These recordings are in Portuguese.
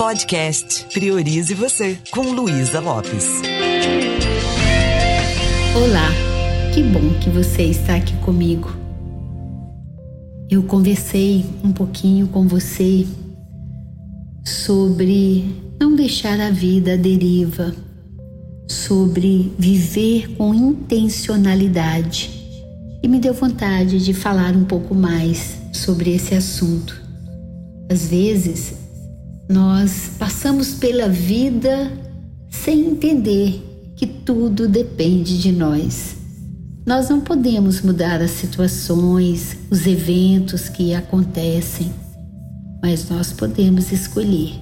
Podcast Priorize Você, com Luísa Lopes. Olá, que bom que você está aqui comigo. Eu conversei um pouquinho com você sobre não deixar a vida à deriva, sobre viver com intencionalidade e me deu vontade de falar um pouco mais sobre esse assunto. Às vezes, nós passamos pela vida sem entender que tudo depende de nós. Nós não podemos mudar as situações, os eventos que acontecem, mas nós podemos escolher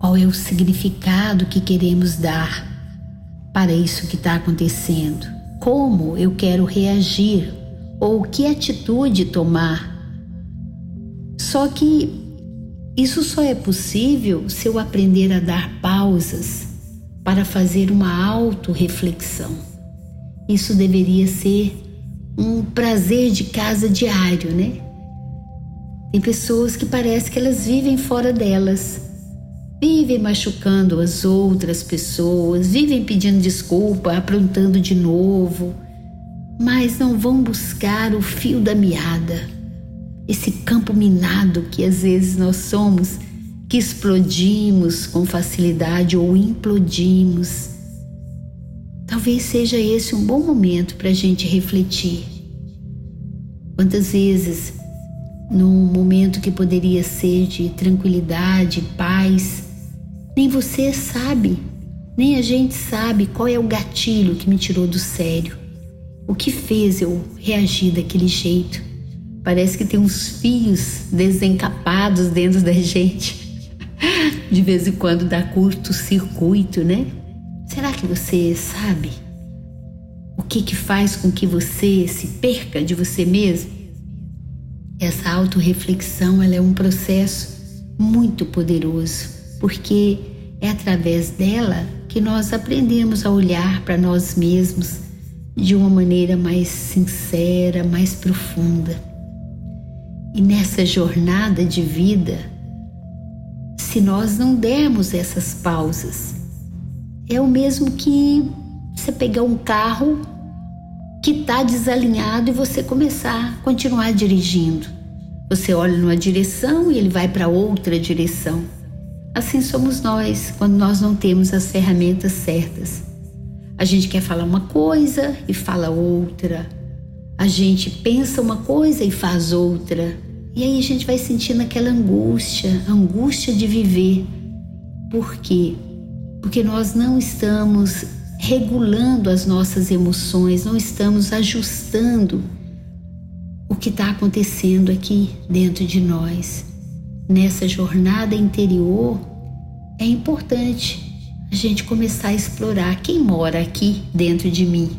qual é o significado que queremos dar para isso que está acontecendo, como eu quero reagir ou que atitude tomar. Só que isso só é possível se eu aprender a dar pausas para fazer uma autorreflexão. Isso deveria ser um prazer de casa diário, né? Tem pessoas que parece que elas vivem fora delas, vivem machucando as outras pessoas, vivem pedindo desculpa, aprontando de novo, mas não vão buscar o fio da meada, esse campo minado que às vezes nós somos, que explodimos com facilidade ou implodimos. Talvez seja esse um bom momento para a gente refletir. Quantas vezes num momento que poderia ser de tranquilidade, paz. Nem você sabe, nem a gente sabe qual é o gatilho que me tirou do sério. O que fez eu reagir daquele jeito? Parece que tem uns fios desencapados dentro da gente. De vez em quando dá curto-circuito, né? Será que você sabe o que que faz com que você se perca de você mesmo? Essa autorreflexão ela é um processo muito poderoso, porque é através dela que nós aprendemos a olhar para nós mesmos de uma maneira mais sincera, mais profunda. E nessa jornada de vida, se nós não dermos essas pausas, é o mesmo que você pegar um carro que está desalinhado e você começar a continuar dirigindo. Você olha numa direção e ele vai para outra direção. Assim somos nós quando nós não temos as ferramentas certas. A gente quer falar uma coisa e fala outra. A gente pensa uma coisa e faz outra. E aí a gente vai sentindo aquela angústia, angústia de viver. Por quê? Porque nós não estamos regulando as nossas emoções, não estamos ajustando o que está acontecendo aqui dentro de nós. Nessa jornada interior, é importante a gente começar a explorar quem mora aqui dentro de mim.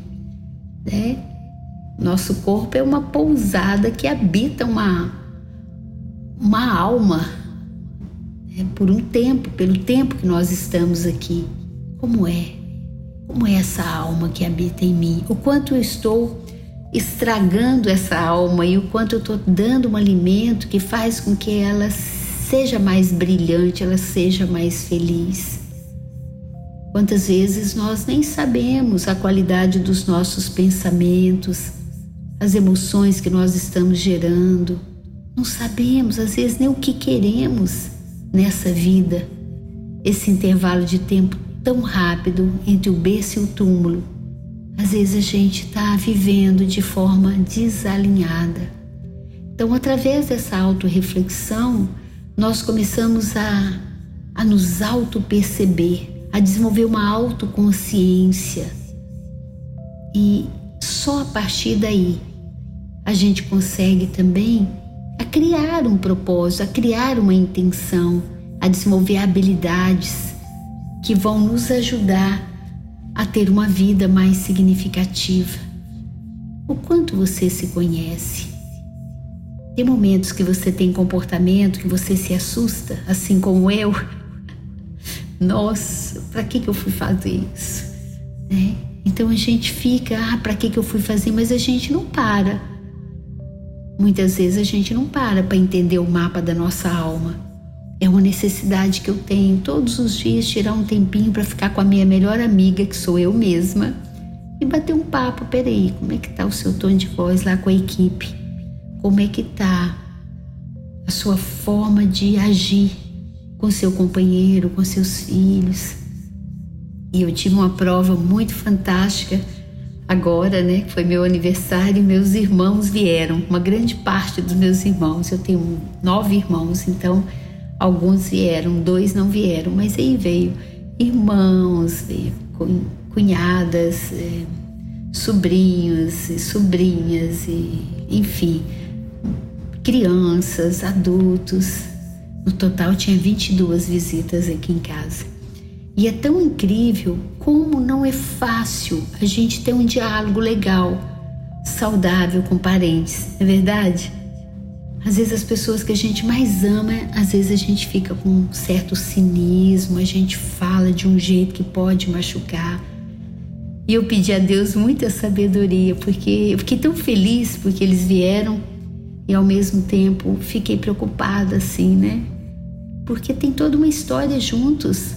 Né? Nosso corpo é uma pousada que habita uma, uma alma né? por um tempo, pelo tempo que nós estamos aqui. Como é? Como é essa alma que habita em mim? O quanto eu estou estragando essa alma e o quanto eu estou dando um alimento que faz com que ela seja mais brilhante, ela seja mais feliz. Quantas vezes nós nem sabemos a qualidade dos nossos pensamentos, as emoções que nós estamos gerando, não sabemos às vezes nem o que queremos nessa vida. Esse intervalo de tempo tão rápido entre o berço e o túmulo. Às vezes a gente está vivendo de forma desalinhada. Então, através dessa autorreflexão, nós começamos a, a nos auto-perceber, a desenvolver uma autoconsciência. E só a partir daí a gente consegue também a criar um propósito, a criar uma intenção, a desenvolver habilidades que vão nos ajudar a ter uma vida mais significativa. O quanto você se conhece? Tem momentos que você tem comportamento que você se assusta, assim como eu. Nossa, para que, que eu fui fazer isso? Né? Então a gente fica, ah, para que, que eu fui fazer? Mas a gente não para. Muitas vezes a gente não para para entender o mapa da nossa alma. É uma necessidade que eu tenho todos os dias tirar um tempinho para ficar com a minha melhor amiga, que sou eu mesma, e bater um papo. Peraí, como é que tá o seu tom de voz lá com a equipe? Como é que tá a sua forma de agir com seu companheiro, com seus filhos? E eu tive uma prova muito fantástica agora, né? Que foi meu aniversário meus irmãos vieram. Uma grande parte dos meus irmãos, eu tenho nove irmãos, então alguns vieram, dois não vieram, mas aí veio irmãos, veio cunhadas, é, sobrinhos e sobrinhas, e, enfim, crianças, adultos. No total tinha 22 visitas aqui em casa. E é tão incrível como não é fácil a gente ter um diálogo legal, saudável com parentes, não é verdade? Às vezes as pessoas que a gente mais ama, às vezes a gente fica com um certo cinismo, a gente fala de um jeito que pode machucar. E eu pedi a Deus muita sabedoria, porque eu fiquei tão feliz porque eles vieram e ao mesmo tempo fiquei preocupada assim, né? Porque tem toda uma história juntos.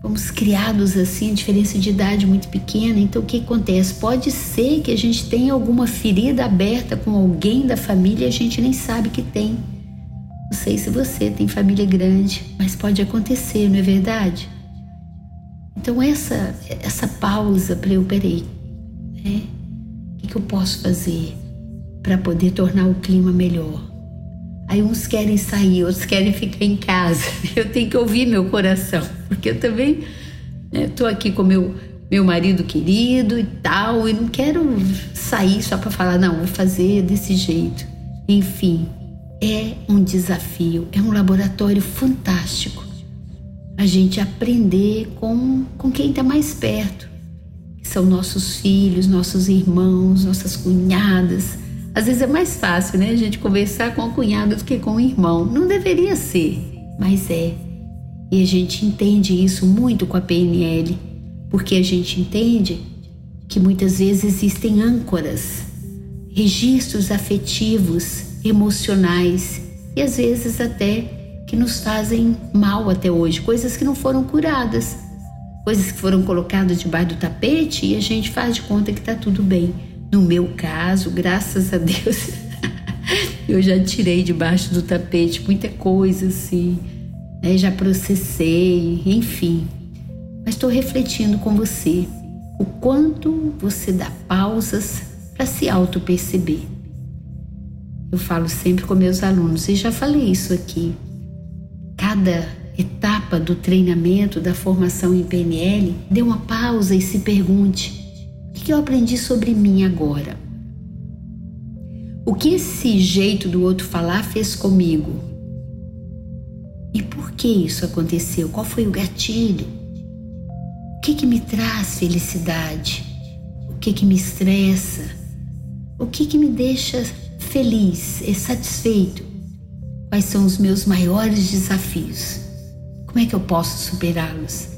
Fomos criados assim, a diferença de idade muito pequena. Então o que acontece? Pode ser que a gente tenha alguma ferida aberta com alguém da família e a gente nem sabe que tem. Não sei se você tem família grande, mas pode acontecer, não é verdade? Então essa essa pausa para eu peraí, né? O que, que eu posso fazer para poder tornar o clima melhor? Aí uns querem sair, outros querem ficar em casa. Eu tenho que ouvir meu coração, porque eu também estou né, aqui com meu meu marido querido e tal, e não quero sair só para falar não, vou fazer desse jeito. Enfim, é um desafio, é um laboratório fantástico. A gente aprender com, com quem está mais perto, que são nossos filhos, nossos irmãos, nossas cunhadas, às vezes é mais fácil, né, a gente conversar com a cunhada do que com o irmão. Não deveria ser, mas é. E a gente entende isso muito com a PNL, porque a gente entende que muitas vezes existem âncoras, registros afetivos, emocionais e às vezes até que nos fazem mal até hoje, coisas que não foram curadas, coisas que foram colocadas debaixo do tapete e a gente faz de conta que está tudo bem. No meu caso, graças a Deus, eu já tirei debaixo do tapete muita coisa assim, né? já processei, enfim. Mas estou refletindo com você o quanto você dá pausas para se auto-perceber. Eu falo sempre com meus alunos, e já falei isso aqui. Cada etapa do treinamento, da formação em PNL, dê uma pausa e se pergunte: o que eu aprendi sobre mim agora? O que esse jeito do outro falar fez comigo? E por que isso aconteceu? Qual foi o gatilho? O que, que me traz felicidade? O que, que me estressa? O que, que me deixa feliz e satisfeito? Quais são os meus maiores desafios? Como é que eu posso superá-los?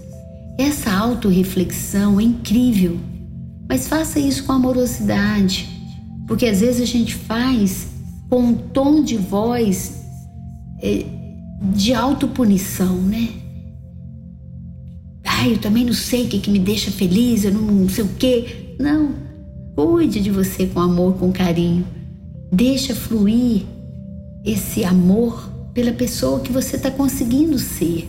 Essa autorreflexão é incrível mas faça isso com amorosidade, porque às vezes a gente faz com um tom de voz é, de autopunição, né? Ah, eu também não sei o que, que me deixa feliz, eu não sei o quê. Não, cuide de você com amor, com carinho. Deixa fluir esse amor pela pessoa que você está conseguindo ser.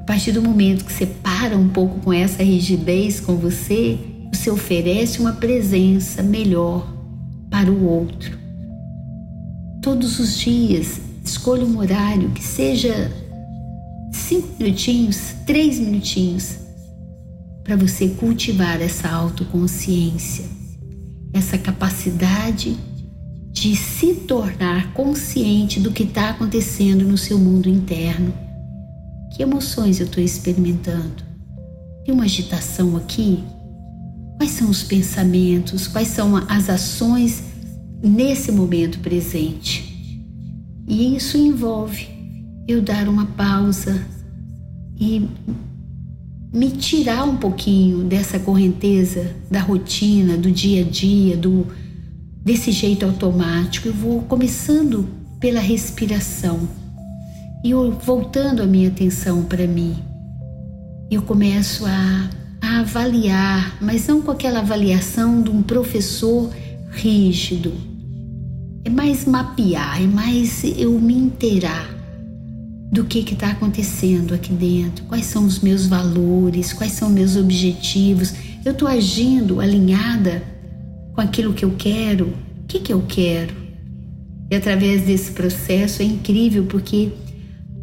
A partir do momento que você para um pouco com essa rigidez com você, você oferece uma presença melhor para o outro. Todos os dias, escolha um horário que seja cinco minutinhos, três minutinhos, para você cultivar essa autoconsciência, essa capacidade de se tornar consciente do que está acontecendo no seu mundo interno. Que emoções eu estou experimentando? Tem uma agitação aqui? Quais são os pensamentos? Quais são as ações nesse momento presente? E isso envolve eu dar uma pausa e me tirar um pouquinho dessa correnteza da rotina, do dia a dia, do desse jeito automático. Eu vou começando pela respiração. E eu, voltando a minha atenção para mim, eu começo a, a avaliar, mas não com aquela avaliação de um professor rígido. É mais mapear, é mais eu me inteirar do que está acontecendo aqui dentro, quais são os meus valores, quais são meus objetivos. Eu estou agindo alinhada com aquilo que eu quero? O que, que eu quero? E através desse processo é incrível porque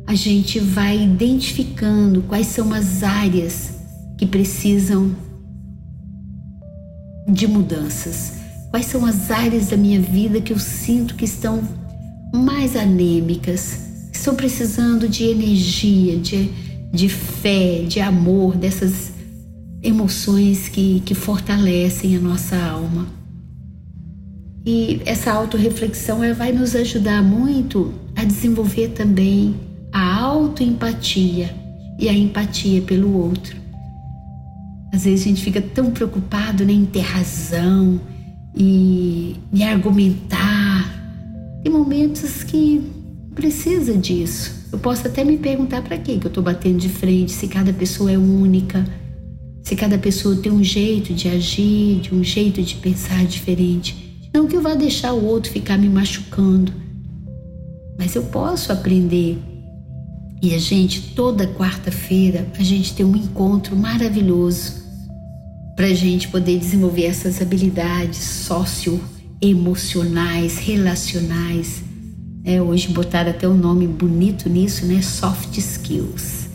a gente vai identificando quais são as áreas que precisam de mudanças. Quais são as áreas da minha vida que eu sinto que estão mais anêmicas, estão precisando de energia, de, de fé, de amor, dessas emoções que, que fortalecem a nossa alma. E essa autorreflexão vai nos ajudar muito a desenvolver também a autoempatia e a empatia pelo outro. Às vezes a gente fica tão preocupado né, em ter razão e em argumentar. Tem momentos que precisa disso. Eu posso até me perguntar para que eu estou batendo de frente, se cada pessoa é única, se cada pessoa tem um jeito de agir, de um jeito de pensar diferente. Não que eu vá deixar o outro ficar me machucando, mas eu posso aprender e a gente, toda quarta-feira, a gente tem um encontro maravilhoso para a gente poder desenvolver essas habilidades socioemocionais, relacionais. É, hoje botaram até um nome bonito nisso, né? Soft skills.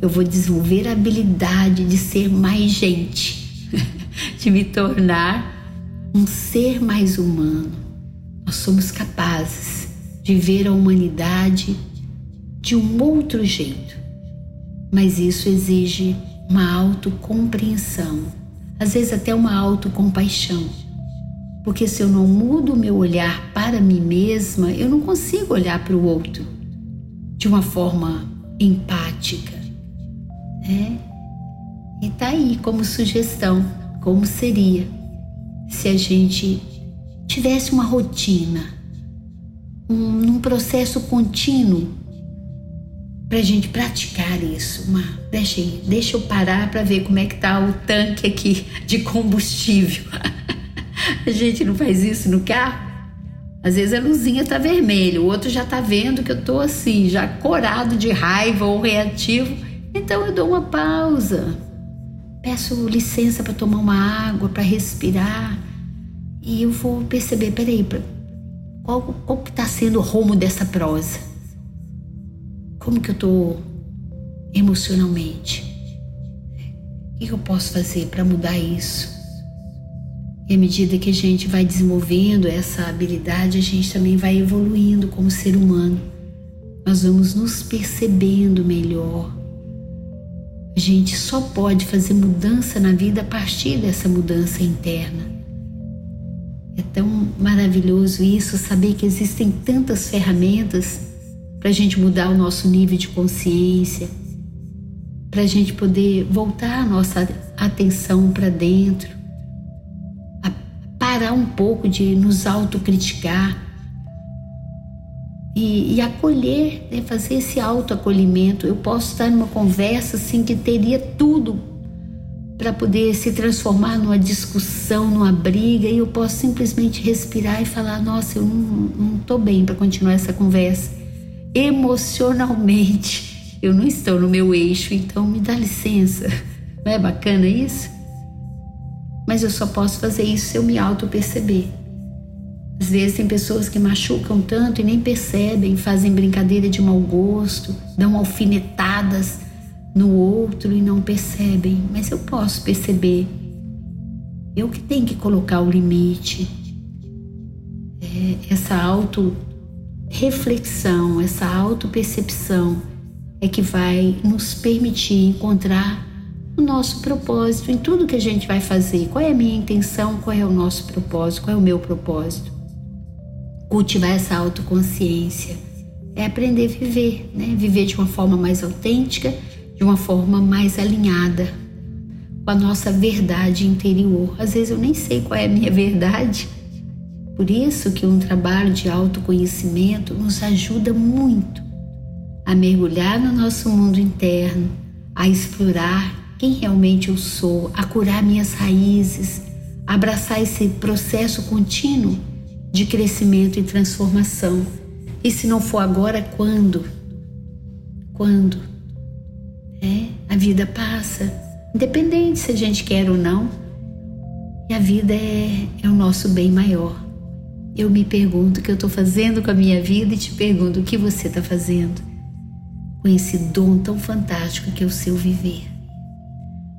Eu vou desenvolver a habilidade de ser mais gente, de me tornar um ser mais humano. Nós somos capazes de ver a humanidade de um outro jeito. Mas isso exige uma autocompreensão, às vezes até uma autocompaixão. Porque se eu não mudo o meu olhar para mim mesma, eu não consigo olhar para o outro de uma forma empática. É? E tá aí como sugestão, como seria se a gente tivesse uma rotina, um, um processo contínuo para a gente praticar isso. Uma, deixa, deixa eu parar para ver como é que tá o tanque aqui de combustível. a gente não faz isso no carro? Às vezes a luzinha tá vermelha, o outro já tá vendo que eu tô assim, já corado de raiva ou reativo. Então eu dou uma pausa. Peço licença para tomar uma água, para respirar. E eu vou perceber, peraí, qual, qual que tá sendo o rumo dessa prosa? Como que eu estou emocionalmente? O que eu posso fazer para mudar isso? E à medida que a gente vai desenvolvendo essa habilidade, a gente também vai evoluindo como ser humano. Nós vamos nos percebendo melhor. A gente só pode fazer mudança na vida a partir dessa mudança interna. É tão maravilhoso isso, saber que existem tantas ferramentas para a gente mudar o nosso nível de consciência, para a gente poder voltar a nossa atenção para dentro, parar um pouco de nos autocriticar e, e acolher, né, fazer esse autoacolhimento. Eu posso estar numa conversa assim que teria tudo para poder se transformar numa discussão, numa briga, e eu posso simplesmente respirar e falar: Nossa, eu não estou bem para continuar essa conversa emocionalmente eu não estou no meu eixo, então me dá licença. Não é bacana isso? Mas eu só posso fazer isso se eu me auto-perceber. Às vezes tem pessoas que machucam tanto e nem percebem, fazem brincadeira de mau gosto, dão alfinetadas no outro e não percebem. Mas eu posso perceber. Eu que tenho que colocar o limite. É, essa auto reflexão, essa autopercepção é que vai nos permitir encontrar o nosso propósito em tudo que a gente vai fazer. Qual é a minha intenção? Qual é o nosso propósito? Qual é o meu propósito? Cultivar essa autoconsciência é aprender a viver, né? Viver de uma forma mais autêntica, de uma forma mais alinhada com a nossa verdade interior. Às vezes eu nem sei qual é a minha verdade por isso que um trabalho de autoconhecimento nos ajuda muito a mergulhar no nosso mundo interno, a explorar quem realmente eu sou, a curar minhas raízes, abraçar esse processo contínuo de crescimento e transformação. E se não for agora, quando? Quando? É, a vida passa, independente se a gente quer ou não. E a vida é, é o nosso bem maior. Eu me pergunto o que eu estou fazendo com a minha vida e te pergunto o que você está fazendo com esse dom tão fantástico que é o seu viver.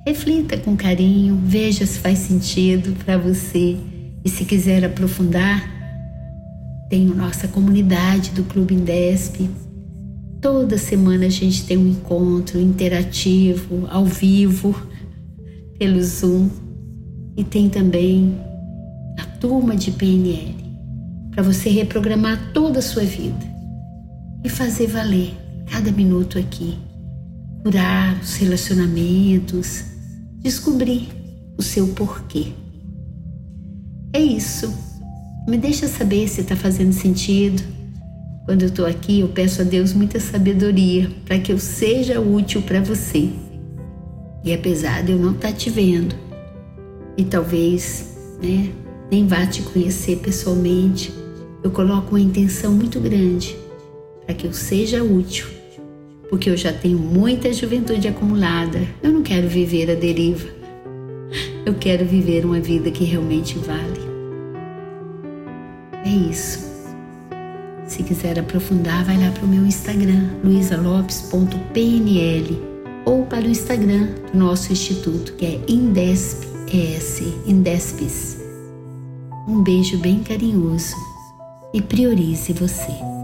Reflita com carinho, veja se faz sentido para você e se quiser aprofundar, tem nossa comunidade do Clube Indesp. Toda semana a gente tem um encontro interativo, ao vivo, pelo Zoom. E tem também a turma de PNL, para você reprogramar toda a sua vida e fazer valer cada minuto aqui. Curar os relacionamentos, descobrir o seu porquê. É isso. Me deixa saber se está fazendo sentido. Quando eu estou aqui, eu peço a Deus muita sabedoria para que eu seja útil para você. E apesar de eu não estar tá te vendo, e talvez né, nem vá te conhecer pessoalmente, eu coloco uma intenção muito grande para que eu seja útil porque eu já tenho muita juventude acumulada. Eu não quero viver a deriva. Eu quero viver uma vida que realmente vale. É isso. Se quiser aprofundar, vai lá para o meu Instagram, luisalopes.pnl ou para o Instagram do nosso instituto, que é Indesp ES, Indespes. Um beijo bem carinhoso e priorize você.